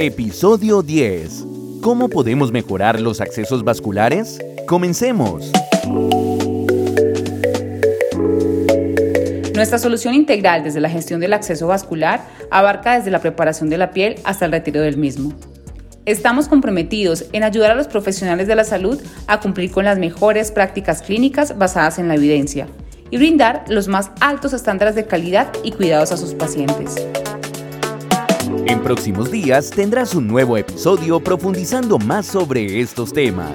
Episodio 10. ¿Cómo podemos mejorar los accesos vasculares? Comencemos. Nuestra solución integral desde la gestión del acceso vascular abarca desde la preparación de la piel hasta el retiro del mismo. Estamos comprometidos en ayudar a los profesionales de la salud a cumplir con las mejores prácticas clínicas basadas en la evidencia y brindar los más altos estándares de calidad y cuidados a sus pacientes. En próximos días tendrás un nuevo episodio profundizando más sobre estos temas.